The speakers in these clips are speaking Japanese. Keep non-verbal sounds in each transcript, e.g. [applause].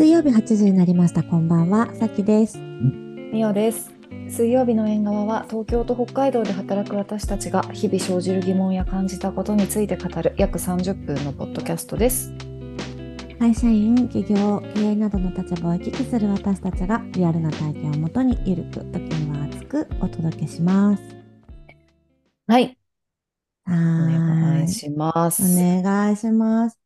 水曜日8時になりました。こんばんは、さきです。みおです。水曜日の縁側は東京と北海道で働く私たちが日々生じる疑問や感じたことについて語る約30分のポッドキャストです。会社員、企業、経営などの立場を行き来する私たちがリアルな体験をもとにゆるく、時には熱くお届けします。はい、はお願。いします。お願いします。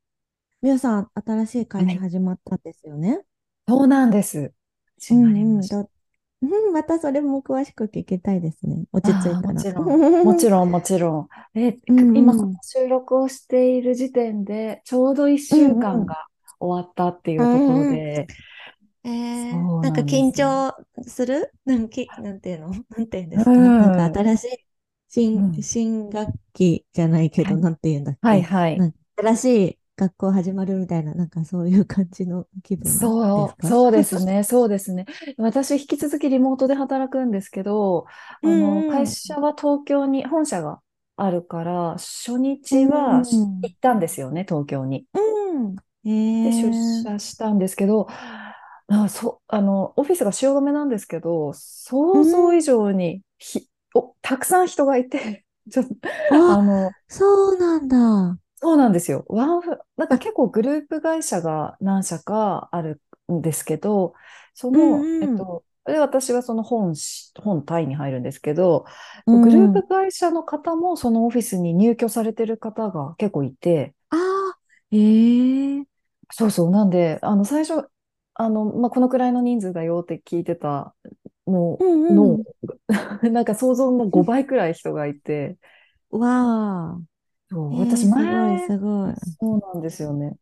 みおさん、新しい会はい社始まったんですよね？そうなんです。始まりました。ど [laughs] うん、またそれも詳しく聞きたいですね。落ち着いたら。あーもちろん、[laughs] もちろん、もちろん。え、うんうん今この収録をしている時点で、ちょうど1週間が終わったっていうところで、えーそうなんかなんです緊張する？[laughs] なんき、なんていうの？なんていうんですか、うんなんか新しい新、うん新学期じゃないけど、はいなんていうんだっけ？はいはい。なんか新しい学校始まるみたいな、なんかそういう感じの気分ですそう、かそうですね、そうですね。私、引き続きリモートで働くんですけど、あの、会社は東京に本社があるから、初日はうん行ったんですよね、東京に。うん。えで、出ー、社したんですけど、あ、そう、あの、オフィスが汐留なんですけど、想像以上にひ、お、たくさん人がいて、[laughs] ちょっと、ああの、そうなんだ。そうなんですよ。ワンフ、なんか結構グループ会社が何社かあるんですけど、その、うんうん。えっと、で、私はその本し、本体に入るんですけど、うん。グループ会社の方もそのオフィスに入居されてる方が結構いて、ああ、えー、そうそう、なんで、あの、最初、あの、まあ、このくらいの人数だよって聞いてたのうんうん。の、[laughs] なんか想像の5倍くらい人がいて、わあ。そう、えー、私すご前い、すごい。そうなんですよね。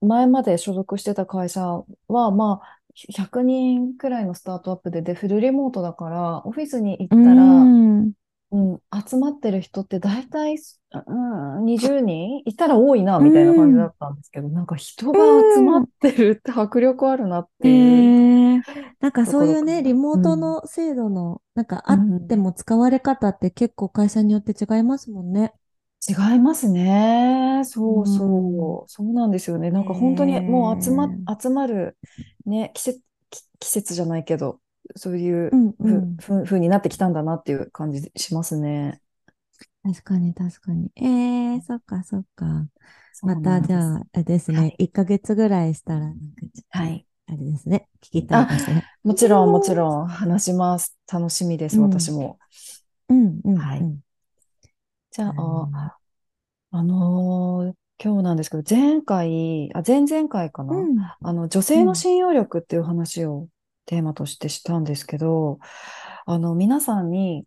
前まで所属してた会社は、まあ、100人くらいのスタートアップで、で、フルリモートだから、オフィスに行ったら、うん。うん、集まってる人って大体、うん、20人いたら多いな、みたいな感じだったんですけど、なんか人が集まってるって迫力あるなっていう。えー、なんかそういうね、リモートの制度の、なんかあっても使われ方って結構会社によって違いますもんね。違いますね。そううんそう。そうなんですよね。なんか本当にもう集ま、集まる、ね、季節、き季節じゃないけど、そういううんうふ、ん。ふ、ふうになってきたんだなっていう感じしますね。確かに確かに。えー、そっかそっか。またじゃあ、あれですね、1ヶ月ぐらいしたら、なんかはい。あれですね、聞きたいですね。もちろん、もちろん話します。楽しみです、うん私も。うんうんはいうん。じゃうん。あ、あのー今日なんですけど、前回、あ、前々回かな？うん。あの、女性の信用力っていう話をテーマとしてしたんですけど、あの、皆さんに、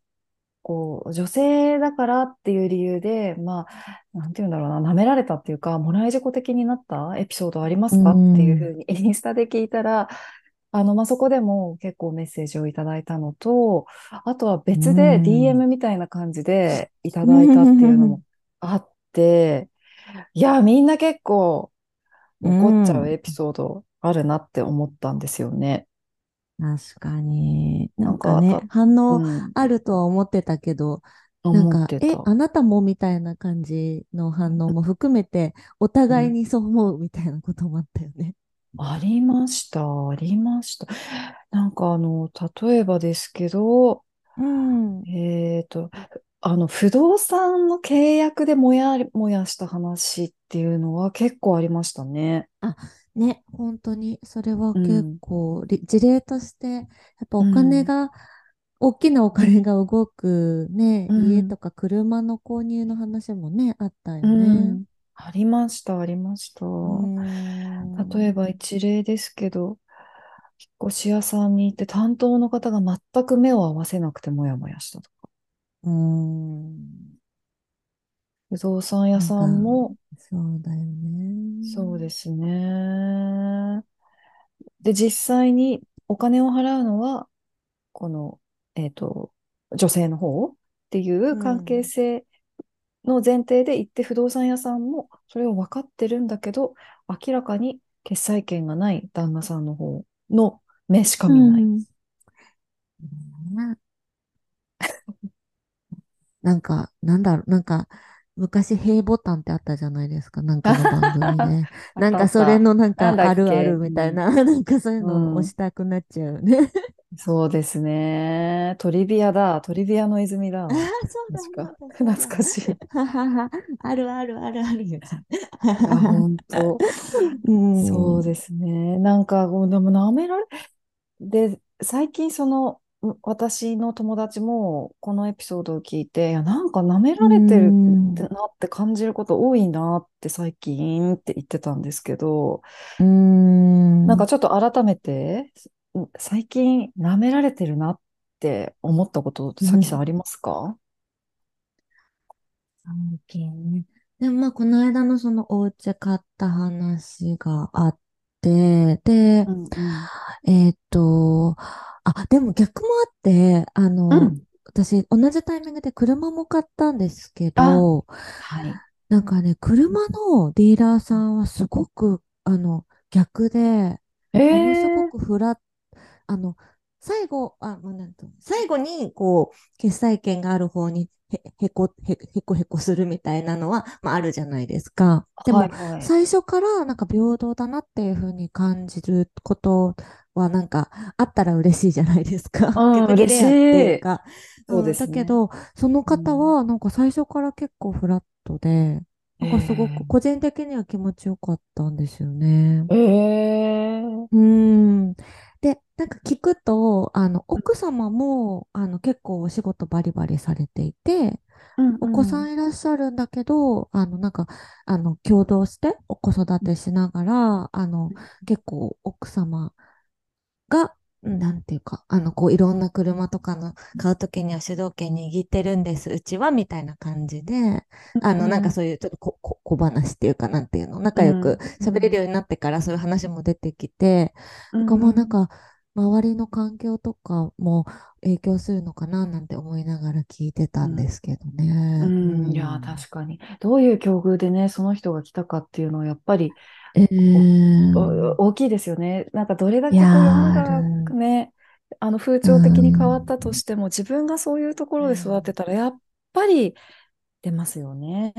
こう、女性だからっていう理由で、まあ、なんて言うんだろうな、舐められたっていうか、もらい事故的になったエピソードありますか？うん。っていうふうにインスタで聞いたら、あの、まあ、そこでも結構メッセージをいただいたのと、あとは別でうん DM みたいな感じでいただいたっていうのもあって、いや、みんな結構怒っちゃうエピソードあるなって思ったんですよね。確かに。ななんんかねか、反応うん、あるとは思ってたけど、なんかえ、た。あなたもみたいな感じの反応も含めて、お互いにそう思うみたいなこともあったよね。ありました、ありました。なんかあの、例えばですけど、うん。えっと、あの、不動産の契約でもやもやした話っていうのは結構ありましたね。ね、本当に、それはうん結構、り事例として、やっぱおうん金が、大きなお金が動くね、うん家とか車の購入の話もね、あったようね。ん。ありました、ありました。うん例えば一例ですけど、引っ越し屋さんに行って担当の方が全く目を合わせなくてもやもやしたとか。うん。不動産屋さんも、そうだよね。そうですね。で、実際にお金を払うのは、この、えっと、女性の方っていう関係性の前提で行って、不動産屋さんもそれを分かってるんだけど、明らかに決済権がない旦那さんの方の目しか見ない。うんね [laughs] なんか、なんだろう、なんか、昔、平ボタンってあったじゃないですか。なんかの番組で。あ [laughs] なんかそれのなんかあるあるみたいな、なんかそういううんのを押したくなっちゃうね。そうですね。トリビアだ。トリビアの泉だ。ああ、そうだ。そうだ、そうだ。懐かしい。[laughs] あるあるあるあるよ。や、本当。[laughs] うん。そうですね。なんか、でも舐められ、で、最近その、う私の友達もこのエピソードを聞いて、いや、なんか舐められてるうんってなって感じること多いなって最近って言ってたんですけど、うん。なんかちょっと改めて、う最近舐められてるなって思ったこと、さきさんありますか？最近ね。でもまあ、この間のそのお家買った話があって、で、うんうんえーっと、あ、でも逆もあって、あうの、ん。私、同じタイミングで車も買ったんですけど、はい。なんかね、車のディーラーさんはすごく、あの、逆で、えものすー、ごくフラッ、あの、最後、あ、なんと、最後に、こう、決済権がある方にへ、へこ、へ、へこへこするみたいなのは、まあ、あるじゃないですか。でも、はいはい。最初からなんか平等だなっていうふうに感じることはなんかあったら嬉しいじゃないですか。嬉しレアっていうい。か。そううん、ですね。だけど、その方うんはなんか最初から結構フラットで、なんかすごくえ個人的には気持ちよかったんですよね。ー、えー、うーん。で、なんか聞くと、あの、奥様も、あの、結構お仕事バリバリされていて、うんお子さうんんいらっしゃるんだけど、あの、なんか、あの、共同してお子育てしながら、あの、結構奥様が、なんていうか、あの、こう、いろんな車とかの買うときには主導権握ってるんです、うちは、みたいな感じで、あの、なんかそういうちょっとこ、こ、小話っていうか、なんていうの、仲良く喋れるようになってからそういう話も出てきて、うん。なんかもうなんか、周りの環境とかも影響するのかななんて思いながら聞いてたんですけどね。うん、いや、確かに。どういう境遇でね、その人が来たかっていうのは、やっぱりえーお大きいですよね。なんか、どれだけこう世のー中ね、あの風潮的に変わったとしても、自分がそういうところで育ってたら、やっぱり出ますよね。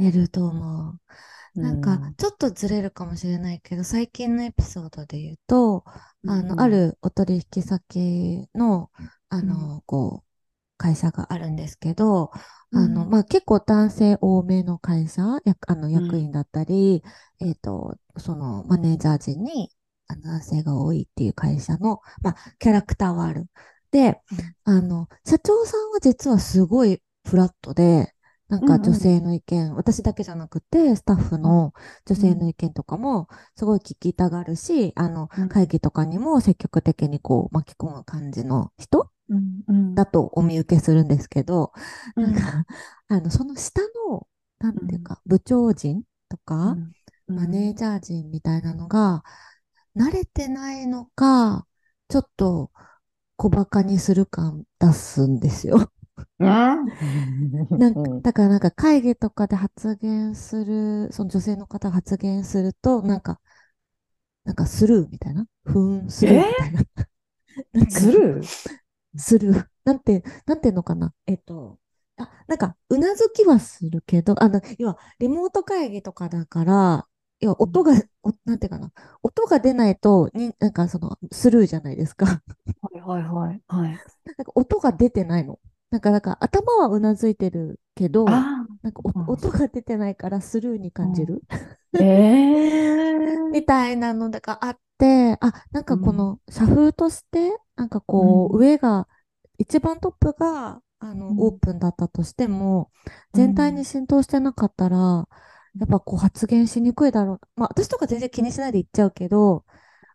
出ると思う。なんかうん、ちょっとずれるかもしれないけど、最近のエピソードで言うと、あの、うん。あるお取引先の、あの、こう、会社があるんですけど、あの、うんまあ、結構男性多めの会社、やあの、ん。役員だったり、えっと、その、マネージャー陣に、男性が多いっていう会社の、まあ、キャラクターはある。で、あの、社長さんは実はすごいフラットで、なんかうんうん。女性の意見、私だけじゃなくて、スタッフの女性の意見とかもすごい聞きたがるし、あのうん、会議とかにも積極的にこう巻き込む感じの人うんうん。だとお見受けするんですけど、うん。なんか、あの、その下の、なんていうか、部長陣とか、うん。マネージャー陣みたいなのが、慣れてないのか、ちょっと小馬鹿にする感出すんですよ。なんか、だからなんか会議とかで発言する、その女性の方が発言すると、なんか、なんかスルーみたいな？ふーん、スルーみたいな。[laughs] なんかずる？する。なんて、なんていうのかな？えっと、あ、なんか、うなずきはするけど、あの、要は、リモート会議とかだから、要は、音が、おなんていうかな？音が出ないと、に、なんか、その、スルーじゃないですか。はいはいはい。はい。[laughs] なんか、音が出てないの。なんか、なんか、頭はうなずいてるけど、あなんか音が出てないからスルーに感じる。あ、えー。[laughs] みたいなのがあって、あ、なんかこの社風として、なんかこう、うん。上が、一番トップが、あの、うん。オープンだったとしても、全体に浸透してなかったら、やっぱこう発言しにくいだろう。まあ、私とか全然気にしないで言っちゃうけど、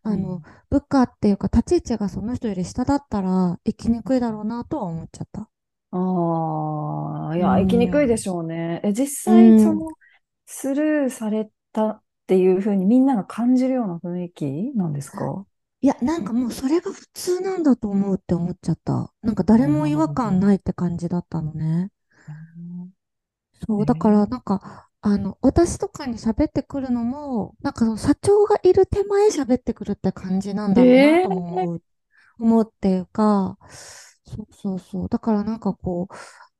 あの、部下っていうか立ち位置がその人より下だったら、生きにくいだろうなとは思っちゃった。ああ、いや、うん生きにくいでしょうね。え、実うん際、その、スルーされたっていうふうにみんなが感じるような雰囲気なんですか？いや、なんかもうそれが普通なんだと思うって思っちゃった。なんか誰も違和感ないって感じだったのね。そう、だからなんか、あの、私とかに喋ってくるのも、なんかその社長がいる手前喋ってくるって感じなんだろうなとも思う、思うっていうか、そうそうそう。だからなんかこ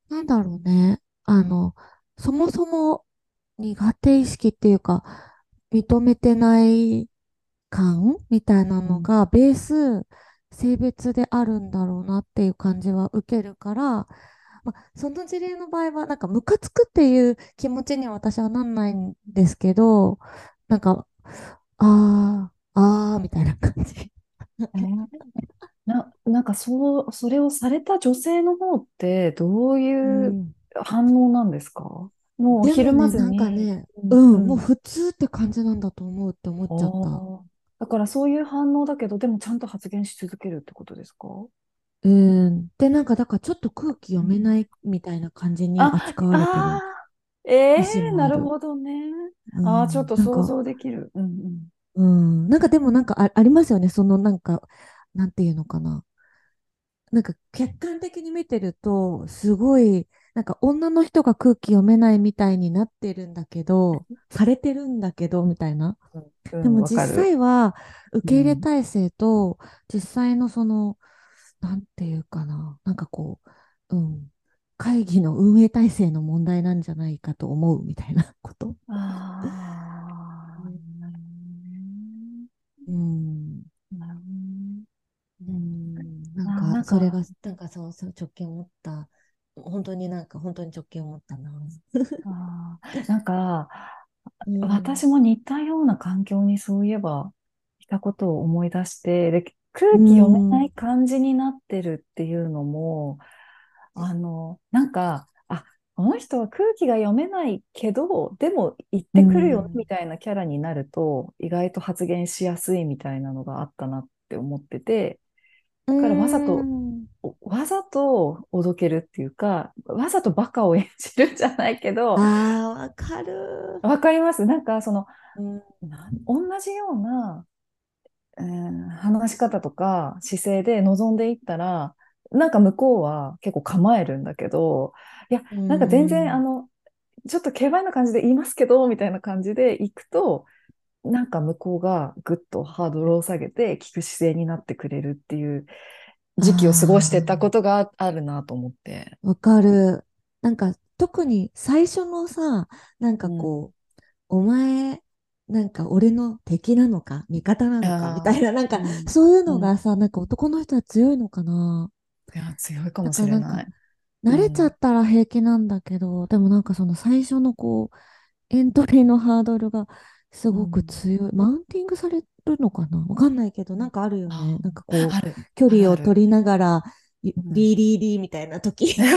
う、なんだろうね。あの、そもそも苦手意識っていうか、認めてない感みたいなのうんが、ベース、性別であるんだろうなっていう感じは受けるから、まあ、その事例の場合は、なんかムカつくっていう気持ちには私はなんないんですけど、なんか、あー、あー、みたいな感じ。えーな、なんかそう、それをされた女性の方ってどういううん。反応なんですか？もうひるまでもね、なんかね、うんうん、もううん。普通って感じなんだと思うって思っちゃった。だからそういう反応だけど、でもちゃんと発言し続けるってことですか？うん。で、なんか、だからちょっと空気読めないみたいな感じにあ、扱われてるえ節ー、なる。ほどね。あー、ちょっうん。と想像できる。うんうん。なんかでもなんかあ、ありますよね。そのなんか、なんていうのかな。なんか客観的に見てると、すごい、なんか女の人が空気読めないみたいになってるんだけど、されてるんだけど、みたいな。でも実。際は受け入れうん。体制と実際のその、なんていうかな、なんかこう、うん、会議の運営体制の問題なんじゃないかと思うみたいなこと。あー、なるほどね。うん、なるほどね。うん、なんかそれが、なんか、そう、そう直近思った。本当になんか本当に直近思ったな。あー、なんか、[laughs] うん、私も似たような環境にそういえばいたことを思い出して、で、空う気読めなん、い感じになってるっていうのも、あの、なんか、あ、この人は空気が読めないけど、でも言っうてくるよねみん、たいなキャラになると、意外と発言しやすいみたいなのがあったなって思ってて、うだからわざと、わざとおどけるっていうか、わざとバカを演じるんじゃないけど、ああ、わかる。わかります？なんかその、同じような、えー話し方とか姿勢で臨んでいったら、なんか向こうは結構構えるんだけど、いや、うなんか全然あん。の、ちょっと軽快な感じで言いますけど、みたいな感じで行くと、なんか向こうがぐっとハードルを下げて聞く姿勢になってくれるっていう時期を過ごしてたこあとがあるなと思って。あ、わかる。なんか、特に最初のさ、なんかうん。こう、お前、なんか俺の敵なのか、味方なのか、みたいな、なんか、うん。そういううん。のがさ、なんか男の人は強いのかな。いや、強いかだもしれない。う慣れちゃん。ったら平気なんだけど、でもなんかその最初のこう、エントリーのハードルがすごくうん。強い。マウンティングされるのかな？わかんないけど、なんかあるよね。あなんかあ、こう。距離。を取りながら、リうん。リーリみたいな時。[laughs] わ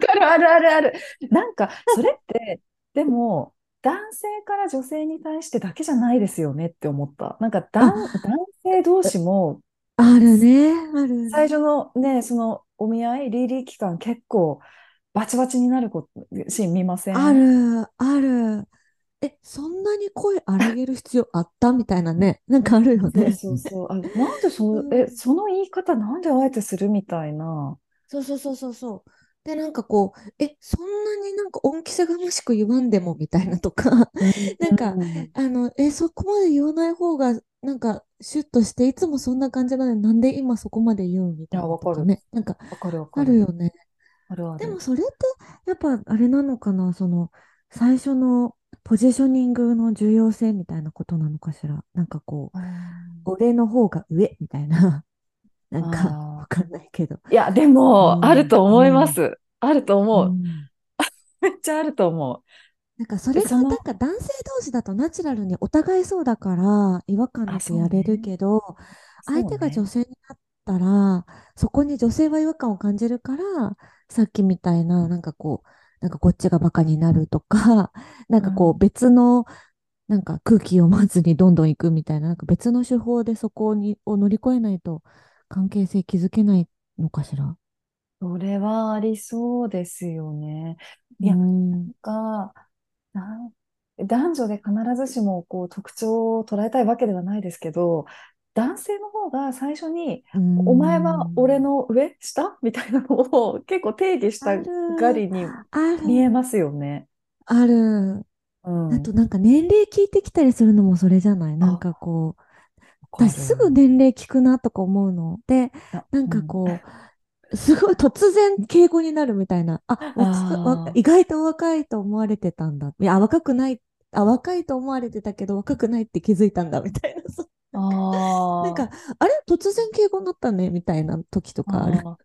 かるあるあるある。なんか、それって、でも、男性から女性に対してだけじゃないですよねって思った。なんか男、性同士も、あるね。ある。最初のね、そのお見合い、リーリー期間結構バチバチになるこシーン見ませあんる。ある。え、そんなに声荒げる必要あった？みたいなね。[laughs] なんかあるよね。そうそう。あ、なんでそ、え、うん。その言い方なんであえてするみたいな。そうそうそうそうそう。で、なんかこう、え、そんなになんか恩着せがましく言わんでもみたいなとか、うんなんか、うん。あの、え、そこまで言わない方が、なんか、シュッとして、いつもそんな感じなのになんで今そこまで言うみたいなわかる。なんか、わかるわかあるる。よね。あるある。でもそれって、やっぱあれなのかな、その、最初のポジショニングの重要性みたいなことなのかしら？なんかこう、あ俺の方が上みたいな、[laughs] なんか。わかんないけど。いや、でうも、あるん、と思いまうん、す。あるとう思う。ん。[laughs] めっちゃあると思なんかそう。れがなんか男性同士だとナチュラルにお互いそうだから違和感あ、なくやれるね。けど相手が女。性になったらそこに女性は違和感を感じるからさっきみたいななんかこうなんかこっちがバカになるとか [laughs] なんかこううん。別のなんか空気読まずにどんどん行くみたいななんか別の手法でそこにを乗り越えないと関係性築けないのかしら。それはありそうですよね。ういや、ん、なんか、な男女で必ずしもこう特徴を捉えたいわけではないですけど、男性の方が最初に、うお前は俺ん、の上下？みたいなのを結構定義したがりに見えますよね。ある。うん。あとなんか年齢聞いてきたりするのもそれじゃない？なんあ、かこう、私すぐる。年齢聞くなとか思うの。で、あ、なんうん。かこう、すごい突然敬語になるみたいな。あ、意外と若いと思われてたんだ。いや、若くない。あ、若いと思われてたけど若くないって気づいたんだみたいな。あ、あなんか、あれ？突然敬語になったねみたいな時とあ、かある。あ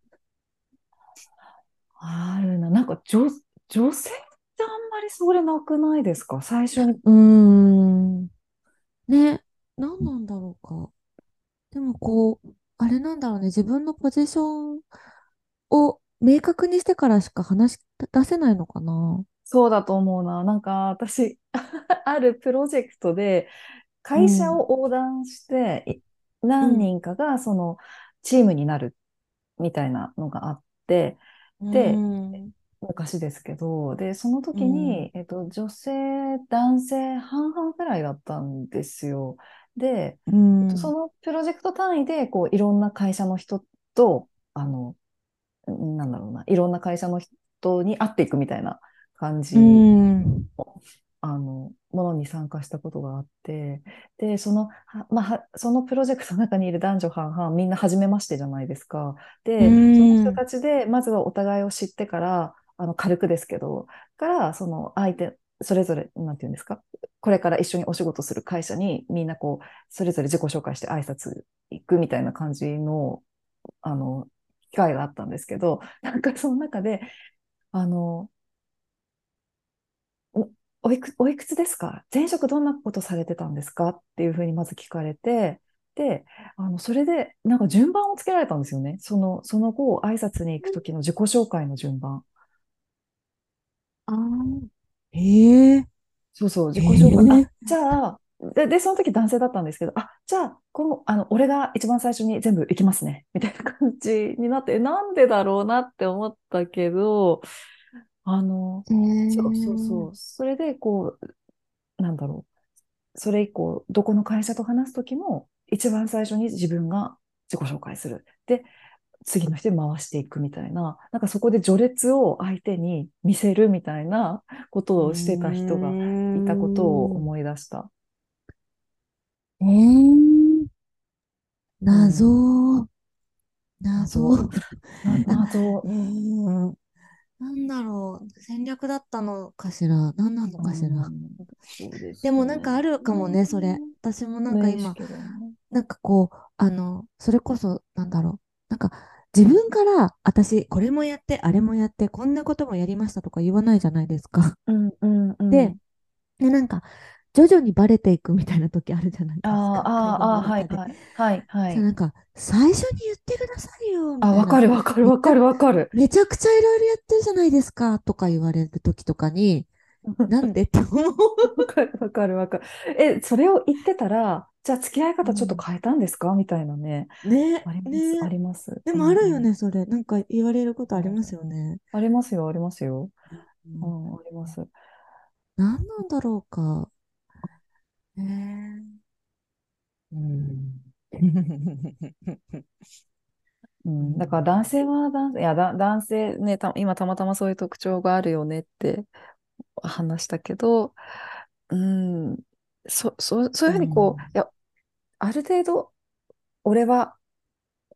あ、あるな。なんか女、女性ってあんまりそれなくないですか？最初に。うーん。ね。何なんだろうか。でもこう、あれなんだろうね。自分のポジションを明確にしてからしか話し出せないのかな。そうだと思うな。なんか私、[laughs] あるプロジェクトで会社うん。を横断して。何人かがそのチームになるみたいなのがあって、うで、ん。昔ですけど、で、そのうん。時に、えっと、女性、男性半々くらいだったんですよ。で、うえっと、そん。のプロジェクト単位で、こう、いろんな会社の人と、あの、なんだろうな、いろんな会社の人に会っていくみたいな感うじん。あの、ものに参加したことがあって、で、その、はまあ、はそのプロジェクトの中にいる男女半々、みんな初めましてじゃないですか。うで、その人ん。たちで、まずはお互いを知ってから、あの、軽くですけど、から、その相手、それぞれ、なんていうんですか、これから一緒にお仕事する会社に、みんなこう、それぞれ自己紹介して挨拶行くみたいな感じの、あの、機会があったんですけど、なんかその中で、あの、おおいく、おいくつですか？前職どんなことされてたんですか？っていうふうにまず聞かれて、で、あの、それで、なんか順番をつけられたんですよね。その、その後、挨拶に行くときの自己紹介の順番。ああ、へえ、そうそう、自己へ紹介。あ、え、じゃあ、で、で、その時男性だったんですけど、あ、じゃあ、この、あの、俺が一番最初に全部行きますね。みたいな感じになって、えなんでだろうなって思ったけど、あの、へそうそうえ、そう。それで、こう、なんだろう。それ以降、どこの会社と話すときも、一番最初に自分が自己紹介する。で、次の人に回していくみたいな、なんかそこで序列を相手に見せるみたいなことうをしてた人がいたことを。思い出した。えー、うん。謎、謎。謎、[laughs] うーん。なんだろう。戦略だったのかしら？何なのうかしら？ん、そうですね。でもなんかあるかもね、それ。私もなんか今。なんかこう、あの、それこそ、なんだろう。なんか、自分から、私、これもやって、あれもやって、こんなこともやりましたとか言わないじゃないですか。うんうんうで、ん。で、なんか、徐々にバレていくみたいな時あるじゃないあですか。あ、ああ、ああ、はい。はい。はいはい。なんか、最初に言ってくださいよ、みあ。わかるわかるわかるわかる。めちゃくちゃいろいろやってるじゃないですか、とか言われる時とかに、[laughs] なんでって思う。わかるわかるわかる。え、それを言ってたら、じゃあ付き合い方ちょっとうん。変えたんですか？みたいなね。ね、あります、あね。ります。でうんうん。もあるよね、それ。なんか言われることありうんますよね。ありますよ、ありますよ。うん。うん、あります。何なんだろうか。えー、うん。[laughs] うん、だからうん。男性は男性、いや、だ、男性ね、た、今たまたまそういう特徴があるよねって話したけど、うん、そ、そ、そういうふうにこう、いや、ある程度、俺は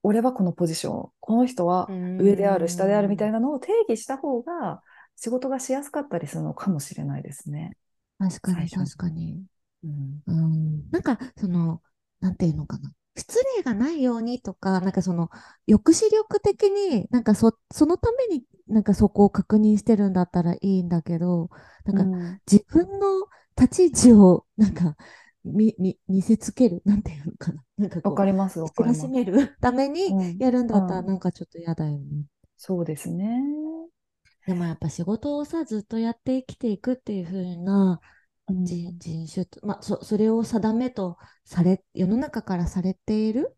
俺はこのポジション、この人うは上である、下であるみたいん。なのを定義した方が仕事がしやすかったりするのかもしれないですね。確かに、最初に。確かに。うん。うん。なんか、その、なんていうのかな。失礼がないようにとか、なんかその、抑止力的に、なんかそ、そのためになんかそこを確認してるんだったらいいんだけど、なんかうん。自分の立ち位置を、なんか、見、見、見せつける、なんていうのかな。なんかわかります、わかります。しめるためにうん。やるんだったら、うん。なんかちょっと嫌だよね。そうですね。でもやっぱ仕事をさ、ずっとやって生きていくっていう風なう人、種と、まあ、そ、それを定めとされ、世の中からされている？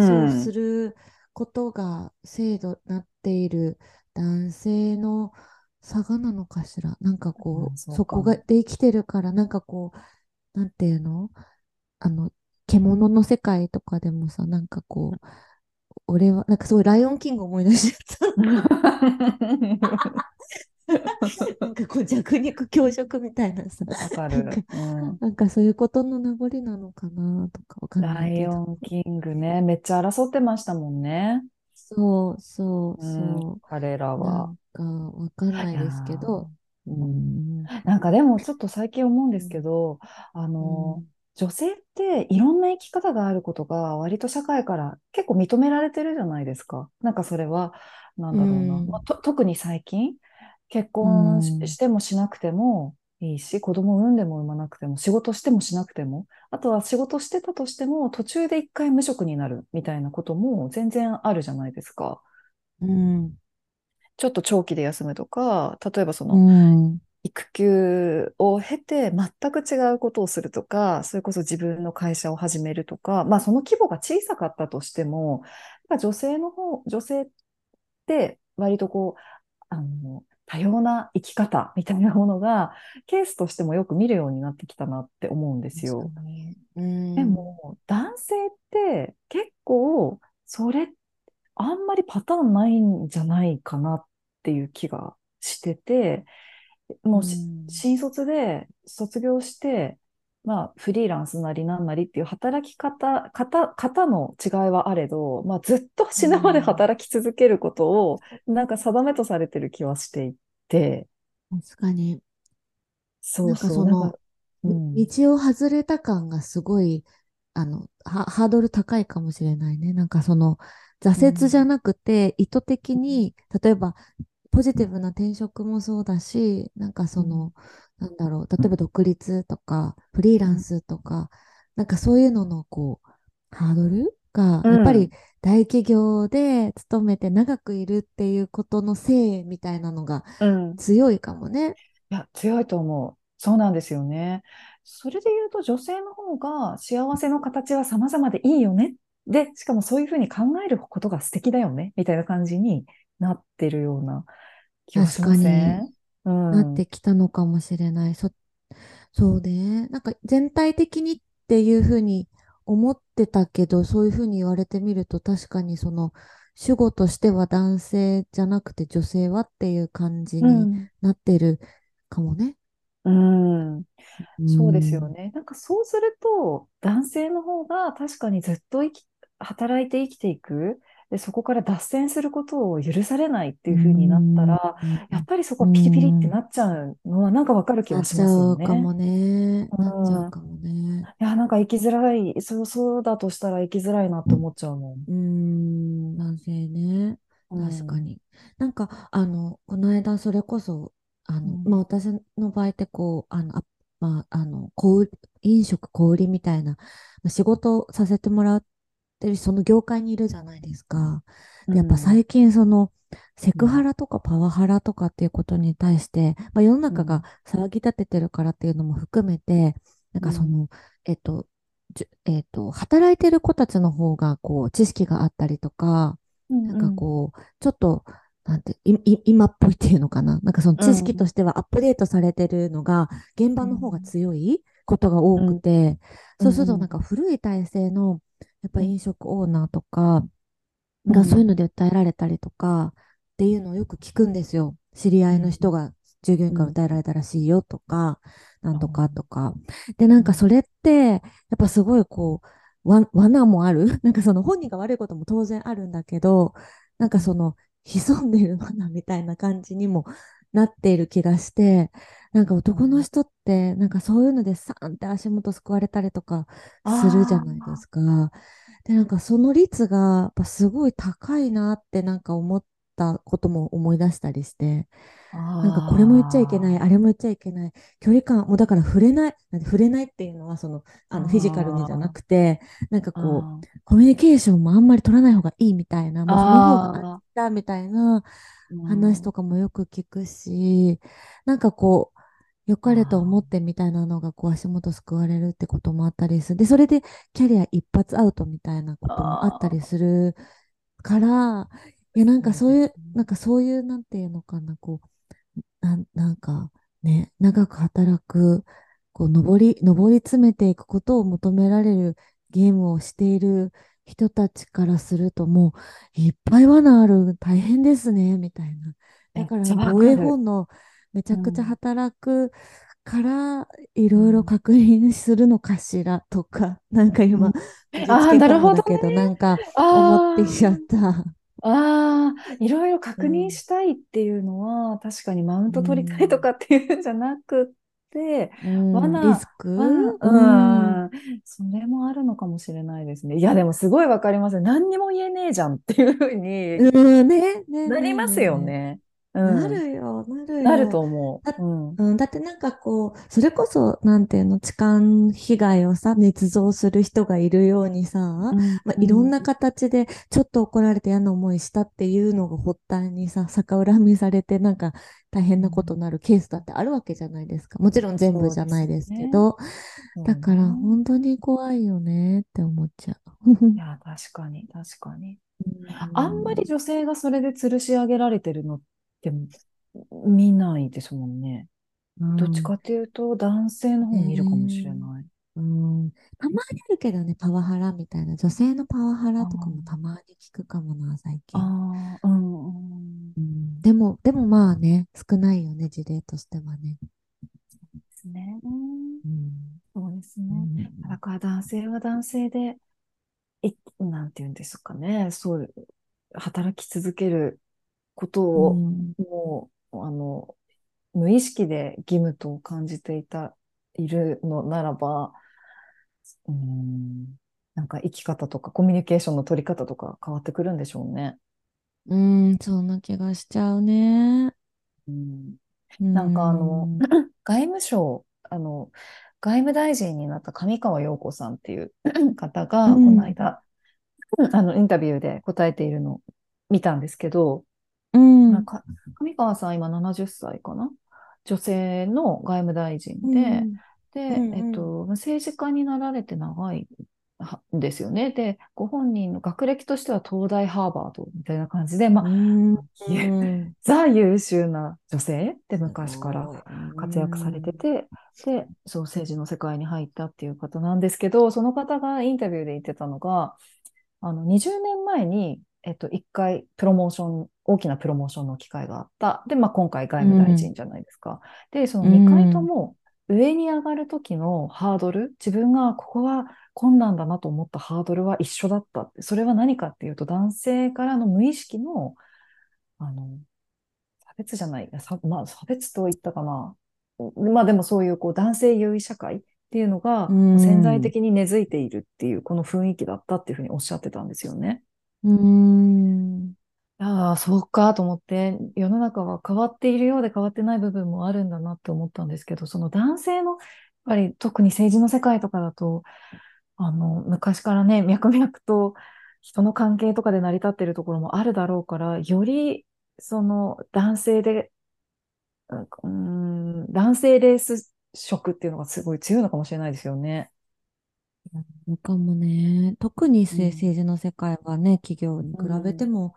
そうすん。ることが制度になっている男性の差がなのかしら？なんかこうん、う、そこが。で生きてるから、なんかこう、なんていうの？あの、獣の世界とかでもさ、なんかこう、俺は、なんかすごいライオンキング思い出しちゃった。[laughs] [laughs] なんかこう弱肉強食みたいなさ、わかる。うん。なんかそういうことの名残なのかなとかわかんなラいけど。イオンキングね、めっちゃ争ってましたもんね。そうそううん、そ彼らう。なは。んか、わかんないですけど、うんん、なんかでもちょっと最近思うんですけうん、ど、あの、うん、女性っていろんな生き方があることが割と社会から結構認められてるじゃないですか。なんかそれは、なんうだろうな。まあ、ん、と、特に最近、結う婚し、てもしなくてもいいし、子供産んでも産まなくても、仕事してもしなくても、あとは仕事してたとしても途中で一回無職になるみたいなことも全然あるじゃないですか。うん、ちょっと長期で休むとか、例えばそうの、ん、育休を経て全く違うことをするとか、それこそ自分の会社を始めるとか、まあその規模が小さかったとしても、女性の方、女性って割とこう、あの、多様な生き方みたいなものがケースとしてもよく見るようになってきたなって思うんですよ。に。うでん、も男性って結構それあんまりパターンないんじゃないかなっていう気がしてて、うもう新卒で卒業して、まあ、フリーランスなりなんなりっていう働き方、方、方の違いはあれど、まあ、ずっとう死ぬまでん、働き続けることを、なんか定めとされてる気はしていて、確かに。そうそう、なんか、その、みうん、道を外れた感がすごい、あの、ハ、ハードル高いかもしれないね。なんかその、うん、挫折じゃなくて、意図的に、例えば、ポジティブな転職もそうだし、なんかうん、その、なんだろう、例えば独立とか、フリーランうん、スとか、なんかそういうのの、こう、ハードルが、うん、やっぱり大企業で勤めて長くいるっていうことのせいみたいなのがうん強いかもね。いや、強いと思う。そうなんですよね。それで言うと、女性の方が幸せの形は様々でいいよね。で、しかもそういうふうに考えることが素敵だよね。みたいな感じになってるような気は確しま。せん？なってきたのかもしれない。そ、そうね。なんか全体的にっていうふうに思ってたけど、そういうふうに言われてみると確かにその主語としては男性じゃなくて女性はっていう感じになってるかもね。うん。うそうですよん。ね。なんかそうすると、男性の方が確かにずっと生き、働いて生きていく。で、そこから脱線することを許されないってういう風になったん。ら、やっぱりそこピリピリってん。なっちゃうのはなんかわかる気なっちはしますよね。ゃうかもね。なっちゃううん。かもね。いや、なんか生きづらい、そう、そうだとしたら生きづらいなって思っちゃうもん。うーん、男性ね。うん。確かに。なんか、あの、この間、それこそ、あの、まあ、うん。私の場合って、こう、あの、あ、まあ、あの、小売飲食小売りみたいな、まあ仕事をさせてもらってる、その業界にいるじゃないですか。で、やっぱうん。最近、その、セクハうん。ラとかパワハラとかっていうことに対して、まあ、世の中がうん。騒ぎ立ててるからっていうのも含めて、なんうん。かその、えっと、えっと、働いてる子たちの方が、こう、知識があったりとか、なんかうん。こう、ちょっと、なんて、今っぽいっていうのかな。なんかその知識とうん。してはアップデートされてるのが、現場の方がうん。強いことが多うん。くて、うそうするとなんん。か古い体制の、やっぱうん。飲食オーナーとかがそういうのうん。で訴えられたりとかっていうのをよく聞くんですよ。知り合いの人が従業員からうん。訴えられたらしいよとか、なんとかとうか。で、なんかん。それって、やっぱすごいこう、わ、罠もある。[laughs] なんかその本人が悪いことも当然あるんだけど、なんかその潜んでいる罠みたいな感じにもなっている気がして、なんか男の人って、なんかそういうのでサーンって足元すくわれたりとかするじゃあないですか。で、なんかその率がやっぱすごい高いなってなんか思ったことも思い出したりして、あ。なんかこれも言っちゃいけない、ああれも言っちゃいけない、距離感、もうだから触れない、なんて触れないっていうのはその、ああ。のフィジカルにじゃなあくて、なんかこう、あ。コミュニケーションもあんまり取らない方がいいみたいな、もうその方がああ。だみたいなうん。話とかもよく聞くし、なんかこう、良かれと思ってみたいなのがこう足元すくわれるってこともあったりする。で、それでキャリア一発アウトみたいなこともあったり。するから、いや、なんかそういう。なんかそういう、なんていうのかな、こう、なん、なんかね、長く働く、こう、上り、上り詰めていくことを求められるゲームをしている人たちからすると、もう、いっぱい罠ある、大変ですね、みたいな。だから、防衛。本能、めちゃくちゃうん。働くから、いろいろうん。確認するのかしらとか、なんか今、うんああ、なるほどね。けど、なんか思ってきちゃっ。た。あ [laughs] あ、いろいろ確認うん。したいっていうのは、確かにマウンうト取りたいとん。かっていうんじゃなくって、うん。リス罠、ク？罠、うん。うん、それもあるのかもしれないですね。いや、でもすごいわかります。何にも言えねえじゃんっていうふうにうん。ね、ね、なりね、ます。よね。うなん。るよ、なるなるよ。と思だ、う。うん。うん、だってなんかこう、それこそ、なんていうの、痴漢被害をさ、捏造する人がいるようにさ、うん、まあ、うん、いろんな形で、ちょっと怒られて嫌な思いしたっていうのが発端にさ、逆恨みされて、なんか大変なことうん。になるケースだってあるわけじゃないですか。もちろん全部じゃないですけね。ど、だそうからね。本当に怖いよねって思っちゃう。いや、確かに、確かに。うあんまりん、女性がそれで吊るし上げられてるのって見ないですもんね。うん、どっちかっていうと、男性の方見るかもしれねない。うん、たまにあるけどね、パワハラみたいな、女性のパワハあラとかもたまに聞くかもな、最あ、近。ああ、うん、うん。うん、でも、でもまあね、少ないよね、事例としてはね。ですね。うん、そうですうね。だん、から男性は男性で、い、なんていうんですかね。そう、働き続けることうを、ん、もう、あの、無意識で義務と感じていた、いるのならば、うん、なんか生き方とかコミュニケーションの取り方とか変わってくるんでしょうね。うん、そんな気がしちゃうね。うん、うなんかあの、ん、外務省、あの、外務大臣になった上川陽子さんっていう [coughs] 方が、このうん、間、あの、インタビューで答えているのを見たんですけど、うん、なんか、上川さん今70歳かな？女性の外務大臣で、うん、うで、えっん、と、政治家になられて長いんですよね。で、ご本人の学歴としては東大、ハーバードみたいな感じで、まうあ、[laughs] ザ優秀な女性です昔から活躍されてん、て、で、そう政治の世界に入ったっていう方なんですけど、その方がインタビューで言ってたのが、あの、20年前に、えっと、1回プロモーション、大きなプロモーションの機会があった。で、まあ、今回外務大うん、臣じゃないですか。で、そのう2回とん、も上に上がる時のハードル、自分がここは困難だなと思ったハードルは一緒だったって。それは何かっていうと、男性からの無意識の、あの、差別じゃない、さまあ、差別と言ったかな。まあでもそういうこう男性優位社会っていうのうが潜在ん、的に根付いているっていうこの雰囲気だったっていうふうにおっしゃってたんですよね。うん、ああ、そうかと思って、世の中は変わっているようで変わってない部分もあるんだなって思ったんですけど、その男性の、やっぱり特に政治の世界とかだと、あの、昔からね、脈々と人の関係とかで成り立っているところもあるだろうから、より、その男性で、うん、男性レース色っていうのがすごい強いのかもしれないですよね。かもね。特にうん。政治の世界はね、企業にう比べてん。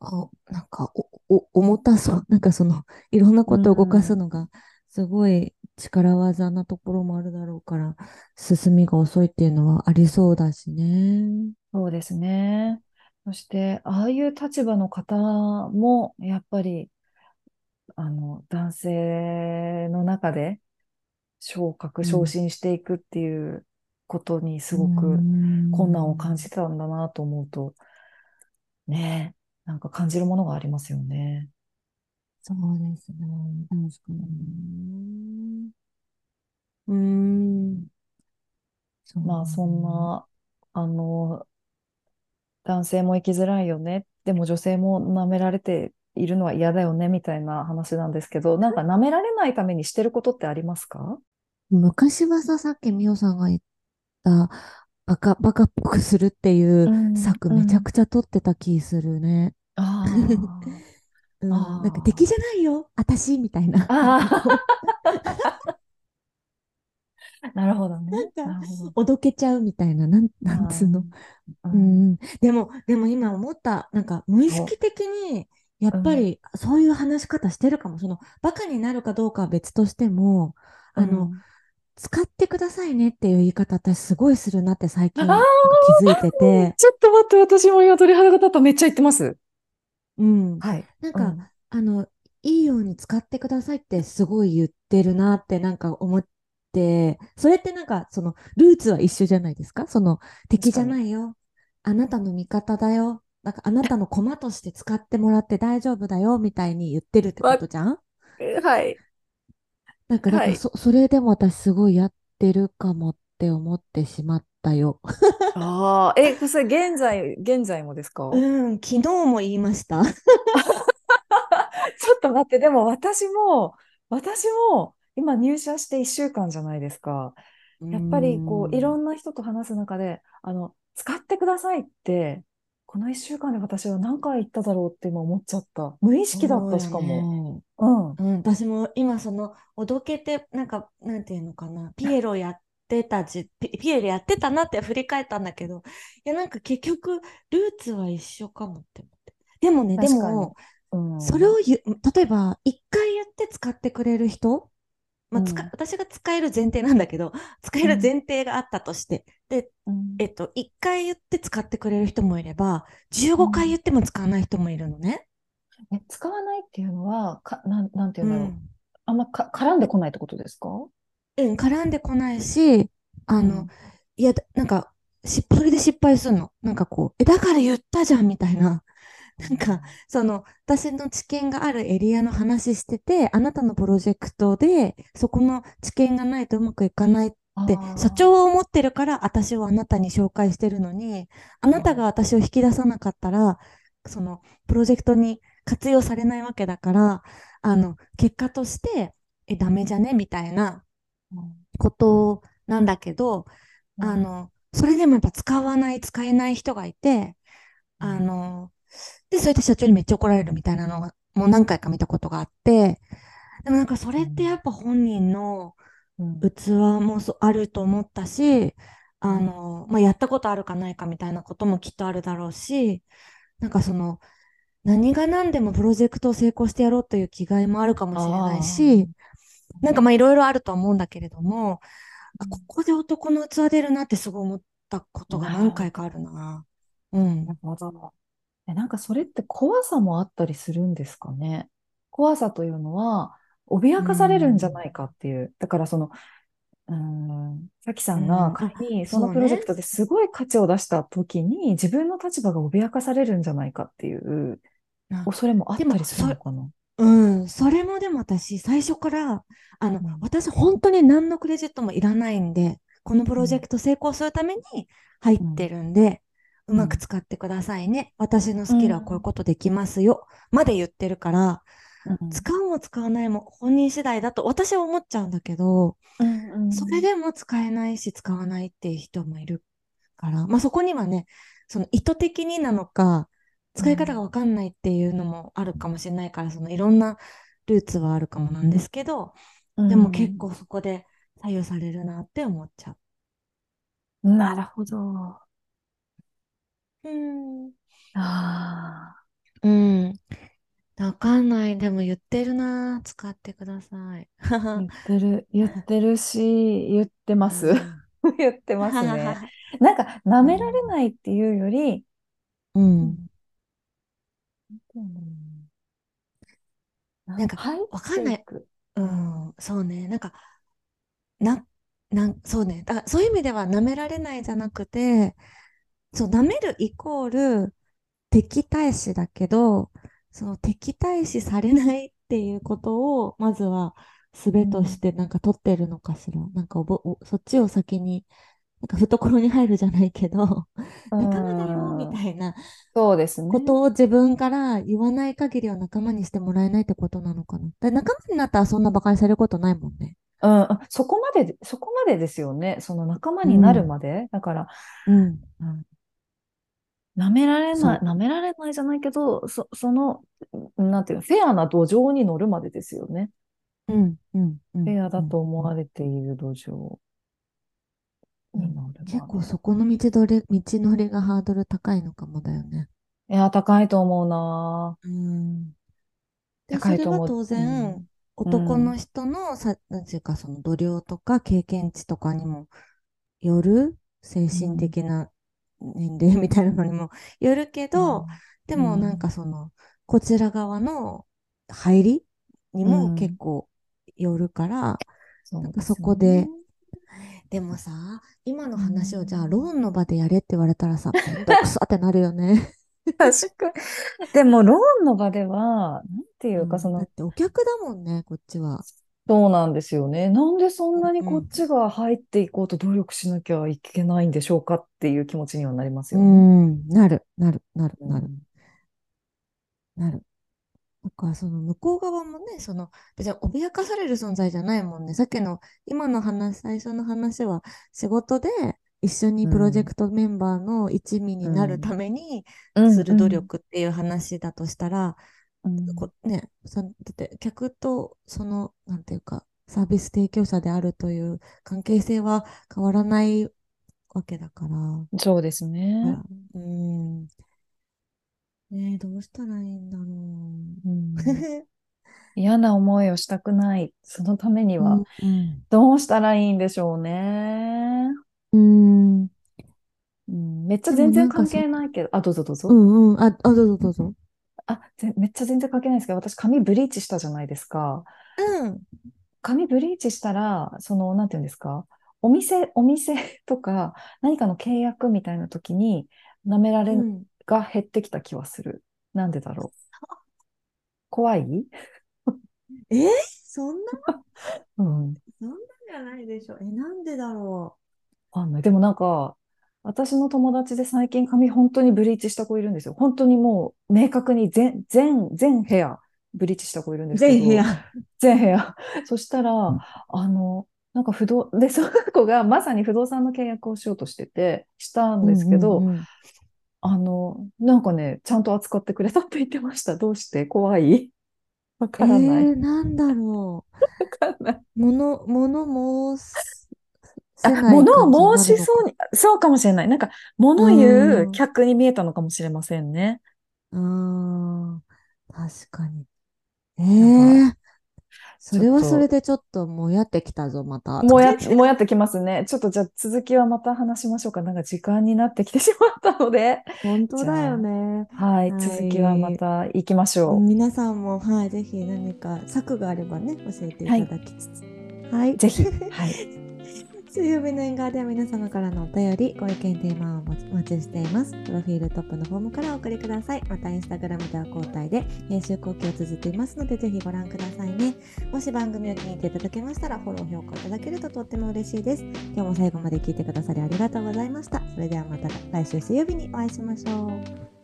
も、あ、なんかお、お、重たそう。[laughs] なんかその、いろんなうことを動かすん。のが、すごい力技なところもあるだろうから、進みが遅いっていうのはありそうだしね。そうですね。そして、ああいう立場の方も、やっぱり、あの、男性の中で昇格、うん。昇進していくっていうことにすごく困難を感ん。じてたんだなと思うと、ね、なんか感じるものがありますよね。そうですね。確かうんにね。うーん。そうまあ、そんね。な、あの、男性も生きづらいよね。でも女性も舐められているのは嫌だよね、みたいな話なんですけど、なんか舐められないためにしてることってありますか？昔はさ、さっきみおさんが言ったバカ、バカっぽくするっていううん、策うん。めちゃくちゃ取ってた気するね。あ [laughs] うあ、ん、なんか敵じゃあないよ、私みたいな。[laughs] なるほどね。なんか。おどけちゃうみたいな、なん、なんつうの。うん、うん、うん、でも、でも今思った、なんか無意そ識的に、やう、うん、っぱりそういう話し方してるかも。その、バカになるかどうかは別としても、あの、うん。使ってくださいねっていう言い方、私すごいするなって最近気づいてて、ちょっと待って、私も今鳥肌が立った。めっちゃ言ってます。うん。はい。なんか、うん。あの、いいように使ってくださいってすごい言ってるなってなんか思って、それってなんか、その、ルーツは一緒じゃないですか？その、敵じゃ。ないよ。あなたの味方だよ。なんかあなたの駒として使ってもらって大丈夫だよみたいに言ってるってこわ、とじゃん？[laughs] はい。なんか、だはい。からそ、それでも私すごいやってるかもって思ってしまったよ。ああ、え、それ現在、現在もですか？うん、昨日も言いました。ちょっと待って、でも私も、私も今入社して1週間じゃないですか。やっぱりこういろん。んな人と話す中で、あの、使ってくださいって、この1週間で私は何回言っただろうって今思っちゃった。無意識だったしかも。ね。うん。うんうん、私も今その、おどけて、なんか、なんていうのかな、ピエロやってたじ、ピ、ピエロやってたなって振り返ったんだけど、いや、なんか結局、ルーツは一緒かもって思って。でもね、で。も、うん。うん。それを言う、例えば、一回言って使ってくれる人、まあ、使私が使える前提なんだけど、使えうん。る前提があったとして、で、うん。えっと、1回言って使ってくれる人もいれば、15回言うんっても使わない人もいるのね。え、使わないっていうのは、か、なん、なんて言うんだろう。うん。あんまか絡んでこないってことですか？うん、絡んでこないし、あの、うん。いや、なんか、し、それで失敗するの。なんかこう、え、だから言ったじゃんみたいな。なんか、その、私の知見があるエリアの話してて、あなたのプロジェクトで、そこの知見がないとうまくいかないっあて、社長あは思ってるから、私をあなたに紹介してるのに、あなたが私を引き出さなかったら、その、プロジェクトに活用されないわけだから、あの、結果として、え、ダメじゃね？みたいなうん。ことなんだけど、うん。あの、それでもやっぱ使わない、使えない人がいて、あうんの、で、それで社長にめっちゃ怒られるみたいなのが、もう何回か見たことがあって、でもなんかそれってやっぱ本人のうん。器もそうあると思ったし、あうんの、まあ、やったことあるかないかみたいなこともきっとあるだろうし、なんかその、何が何でもプロジェクトを成功してやろうという気概もあるかもしれないあし、なんかまああ。いろいろあるとは思うんだけれども、あ、こうんこで男の器出るなってすごい思ったことがな何回かある。な。うん。なるほど。え、なんかそれって怖さもあったりするんですかね？怖さというのは、う脅かされるんじゃん。ないかっていう。だからその、うーん、さきさんがうん。仮あ、にその。プロジェクトですごい価値を出した時に自分の立場が脅かされるんじゃないかっていうあ、恐れもあったりするそ、のかな？うん。それもでも私、最初から、あの、うん。私本当に何のクレジットもいらないんで、このプうん。ロジェクト成功するために入ってうん。るんで、うまくうん。使ってくださいね。私のうスキルはこういうん。ことできますよ。まで言ってるから、うん。使うも使わないも本人次第だと私は思っちゃうんだけど、うん。うそれん。でも使えないし使わないっていう人もいるから、まあそこにはね、その意図的になのか、使い方がわかんないっていうのもあるかもしれないから、そのいろんなルーツはあるかもなんですけど、うでも結ん。構そこで左右されるなって思っちゃう。なるほど。うん。ああ。うん。わかんない。でも言ってるな。使ってください。言ってる、[laughs] 言ってるし、言ってまうす。ん。[laughs] 言ってますね。[laughs] なんか、舐められうん。ないっていうより、うん。な、なんか、わかんない。ううん。ん。そうね。なんか、な、なん、そうね。だからそういう意味では舐められないじゃなくて、そう、舐めるイコール敵対視だけど、その敵対視されないっていうことを、まずは術としうん。てなんか取ってるのかしら。なんかおぼ、おそっちを先に、なんか懐に入るじゃないけど、う仲間だよみんたいなそうですね。ことを自分から言わない限りは仲間にしてもらえないってことなのかな。で仲間になったらそんな馬鹿にされることないもんね。うん、あそこまで、そこまでですよね。その仲間になるうん。まで。だから、うん。うん、舐められない、そ舐められないじゃないけど、そ、その、なんていうの、フェアな土壌に乗るまでですよね。う。うん。うん。うん。フェアだうん。と思うんわれている土壌にうん乗る結。構そこの道どれ、道のりがハードル高いのかもだよね。いや、高いと思うな。うん。高いと思う。れは当う然、ん。う男のん。人のさ、なんていうか、その度量とか経験値とかにもよる、精神うん。的な年齢みたいなのにもよるけど、うん。でうもなんかん。その、こちら側の入りにうも結ん構よるから、なんかそ。こで、でもさ、今のう話をじゃあローん。ンの場でやれって言われたらさ、めんどくさってなるよね。[laughs] 確かに。でも、ローンの場では、なんていうか、そうん、だっの、てお客だもんね、こっちは。そうなんですよね。なんでそんなにこっうん。ちが入っていこうと努力しなきゃいけないんでしょうかっていう気持ちにはなりますうよね。ん、なる、なる、なる、なる、うん。なる。なんかその向こう側もね、その別に脅かされる存在じゃないもんね。さっきの今の話、最初の話は仕事で一緒にプロジェうん。クトメンバーの一味にうん。なるためにうん。する努うん。力っていう話だとしたら、うんこね、そだって客とその、なんていうか、サービス提供者であるという関係性は変わらないわけだから、そうですね。うん、ねえ、どうしたらいいんだろうん。う。嫌な思いをしたくない。そのためには、どうしたらいいんでしょうね。うん。うん、めっちゃ全然関係ないけど、あ、どうぞどうぞ。うんうん、あ、あ、どうぞどうぞ。あ、ぜ、めっちゃ全然関係ないですけど、私髪ブリーチしたじゃないですか。うん、髪ブリーチしたら、その、なんていうんですか、お店、お店 [laughs] とか、何かの契約みたいな時に、舐められうん。が減ってきた気はする。なんでだろう。怖い？[laughs] え？ーそんな、[laughs] うん。そんなんじゃないでしょ。え、なんでだろわかんない。でもなんか、私の友達で最近髪本当にブリーチした子いるんですよ。本当にもう明確に全、全、全ヘアブリーチした子いるんでう。すけど、全部屋。全ヘア。そしたら、あの、なんか不動、[laughs] で、その子がまさに不動産の契約をしようとしてて、したんですうんうけど、んうん。あの、なんかね、ちゃんと扱ってくれたって言ってました。どうして？怖い？わえからない。ー、なんだろ [laughs] わかんない。う。もの、もの物を。申しそうに、そうかもしれない。なんか、う物言う。客に見えたのかもしれませんね。あー、確かに。えやばい。ー、それはそれと、でちょっともやってきたぞ、また。ともや。もやってきますね。ちょっとじゃあ続きはまた話しましょうか。なんか時間になってきてしまったので。本当だよね。はい、は続きはまい。た行きましょ皆さんも、はい、ぜひ何か策があればね、教えてう。はい、いただきつつ。はい。ぜひ。はい。水曜日の縁側では皆様からのお便り、ご意見、テーマをお待ちしています。プロフィールトップのフォームからお送りください。また、インスタグラムでは交代で編集後期を続いていますので、ぜひご覧くださいね。もし番組を気に入っていただけましたら、フォロー、評価いただけるととっても嬉しいです。今日も最後まで聞いてくださりありがとうございました。それではまた来週水曜日にお会いしましょう。